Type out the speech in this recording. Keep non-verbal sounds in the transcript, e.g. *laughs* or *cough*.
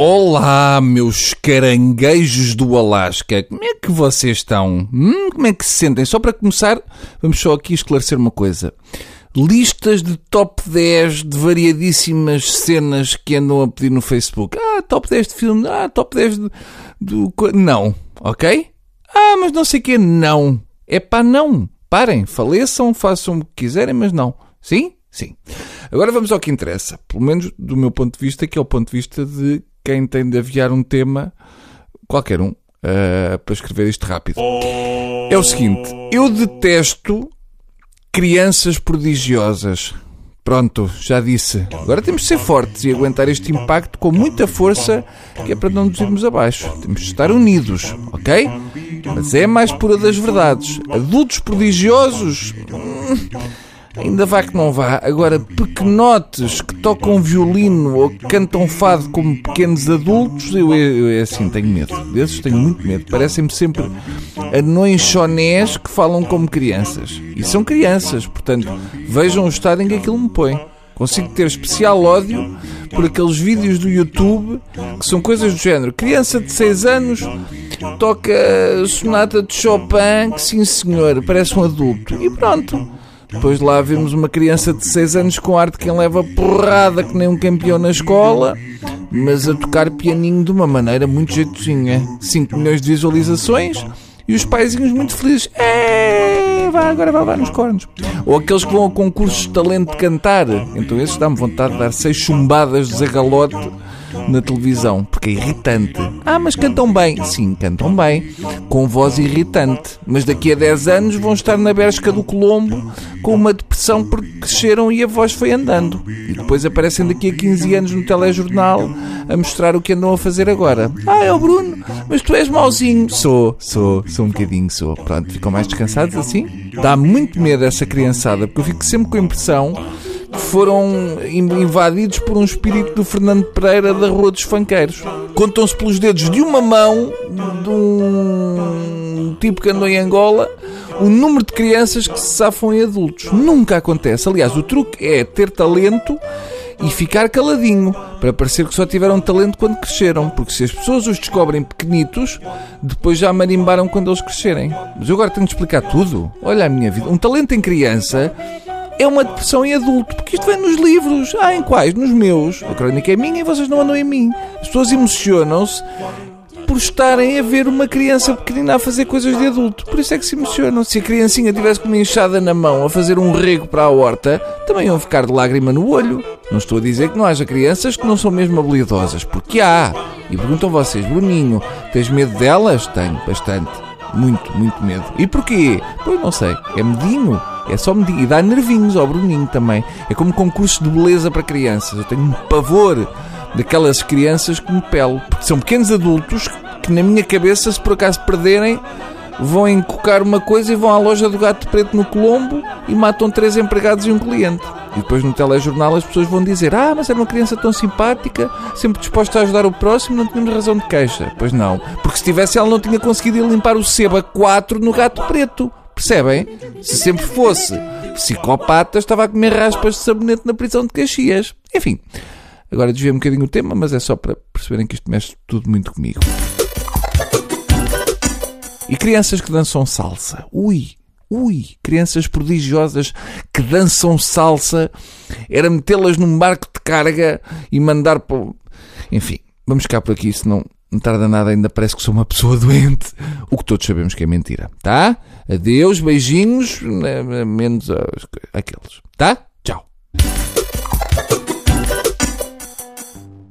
Olá, meus caranguejos do Alasca. Como é que vocês estão? Hum, como é que se sentem? Só para começar, vamos só aqui esclarecer uma coisa. Listas de top 10 de variadíssimas cenas que andam a pedir no Facebook. Ah, top 10 de filme. Ah, top 10 de... do... Não, ok? Ah, mas não sei o que Não. É pá, não. Parem, faleçam, façam o que quiserem, mas não. Sim? Sim. Agora vamos ao que interessa. Pelo menos do meu ponto de vista, que é o ponto de vista de quem tem de aviar um tema, qualquer um, uh, para escrever isto rápido. É o seguinte: eu detesto crianças prodigiosas. Pronto, já disse. Agora temos de ser fortes e aguentar este impacto com muita força, que é para não nos irmos abaixo. Temos de estar unidos, ok? Mas é mais pura das verdades. Adultos prodigiosos. Hum, Ainda vá que não vá. Agora, pequenotes que tocam violino ou que cantam fado como pequenos adultos, eu, eu, eu assim tenho medo. Desses tenho muito medo. Parecem-me sempre anões chonés que falam como crianças. E são crianças, portanto, vejam o estado em que aquilo me põe. Consigo ter especial ódio por aqueles vídeos do YouTube que são coisas do género. Criança de 6 anos toca sonata de Chopin, que sim senhor, parece um adulto. E pronto. Depois lá vemos uma criança de 6 anos com arte quem leva porrada que nem um campeão na escola, mas a tocar pianinho de uma maneira muito jeitosinha. 5 milhões de visualizações e os paizinhos muito felizes. É, vai, agora vai levar nos cornos. Ou aqueles que vão a concursos de talento de cantar. Então esses dá-me vontade de dar seis chumbadas de zagalote na televisão, porque é irritante. Ah, mas cantam bem. Sim, cantam bem, com voz irritante. Mas daqui a 10 anos vão estar na Bershka do Colombo com uma depressão porque cresceram e a voz foi andando. E depois aparecem daqui a 15 anos no telejornal a mostrar o que andam a fazer agora. Ah, é o Bruno, mas tu és mauzinho. Sou, sou, sou um bocadinho, sou. Pronto, ficam mais descansados assim? Dá muito medo essa criançada, porque eu fico sempre com a impressão foram invadidos por um espírito do Fernando Pereira da Rua dos Fanqueiros. Contam-se pelos dedos de uma mão de um tipo que andou em Angola o número de crianças que se safam em adultos. Nunca acontece. Aliás, o truque é ter talento e ficar caladinho, para parecer que só tiveram talento quando cresceram, porque se as pessoas os descobrem pequenitos, depois já marimbaram quando eles crescerem. Mas eu agora tenho de explicar tudo. Olha a minha vida. Um talento em criança é uma depressão em adulto, porque isto vem nos livros. Ah, em quais? Nos meus. A crónica é minha e vocês não andam em mim. As pessoas emocionam-se por estarem a ver uma criança pequenina a fazer coisas de adulto. Por isso é que se emocionam. Se a criancinha tivesse com uma enxada na mão a fazer um rego para a horta, também iam ficar de lágrima no olho. Não estou a dizer que não haja crianças que não são mesmo habilidosas, porque há. E perguntam vocês, Bruninho, tens medo delas? Tenho, bastante. Muito, muito medo. E porquê? Pois não sei. É medinho. É só medinho. E dá nervinhos ao Bruninho também. É como concurso de beleza para crianças. Eu tenho um pavor daquelas crianças que me pelo. Porque são pequenos adultos que, na minha cabeça, se por acaso perderem, vão encocar uma coisa e vão à loja do gato preto no Colombo e matam três empregados e um cliente. E depois no telejornal as pessoas vão dizer: Ah, mas era uma criança tão simpática, sempre disposta a ajudar o próximo, não tínhamos razão de queixa. Pois não, porque se tivesse ela não tinha conseguido limpar o seba 4 no gato preto. Percebem? Se sempre fosse psicopata, estava a comer raspas de sabonete na prisão de Caxias. Enfim, agora desviei um bocadinho o tema, mas é só para perceberem que isto mexe tudo muito comigo. E crianças que dançam salsa. Ui, ui, crianças prodigiosas que dançam salsa. Era metê-las num barco de carga e mandar para. Enfim, vamos ficar por aqui, senão não tarda nada, ainda parece que sou uma pessoa *laughs* doente. O que todos sabemos que é mentira, tá? Adeus, beijinhos, menos aqueles, tá?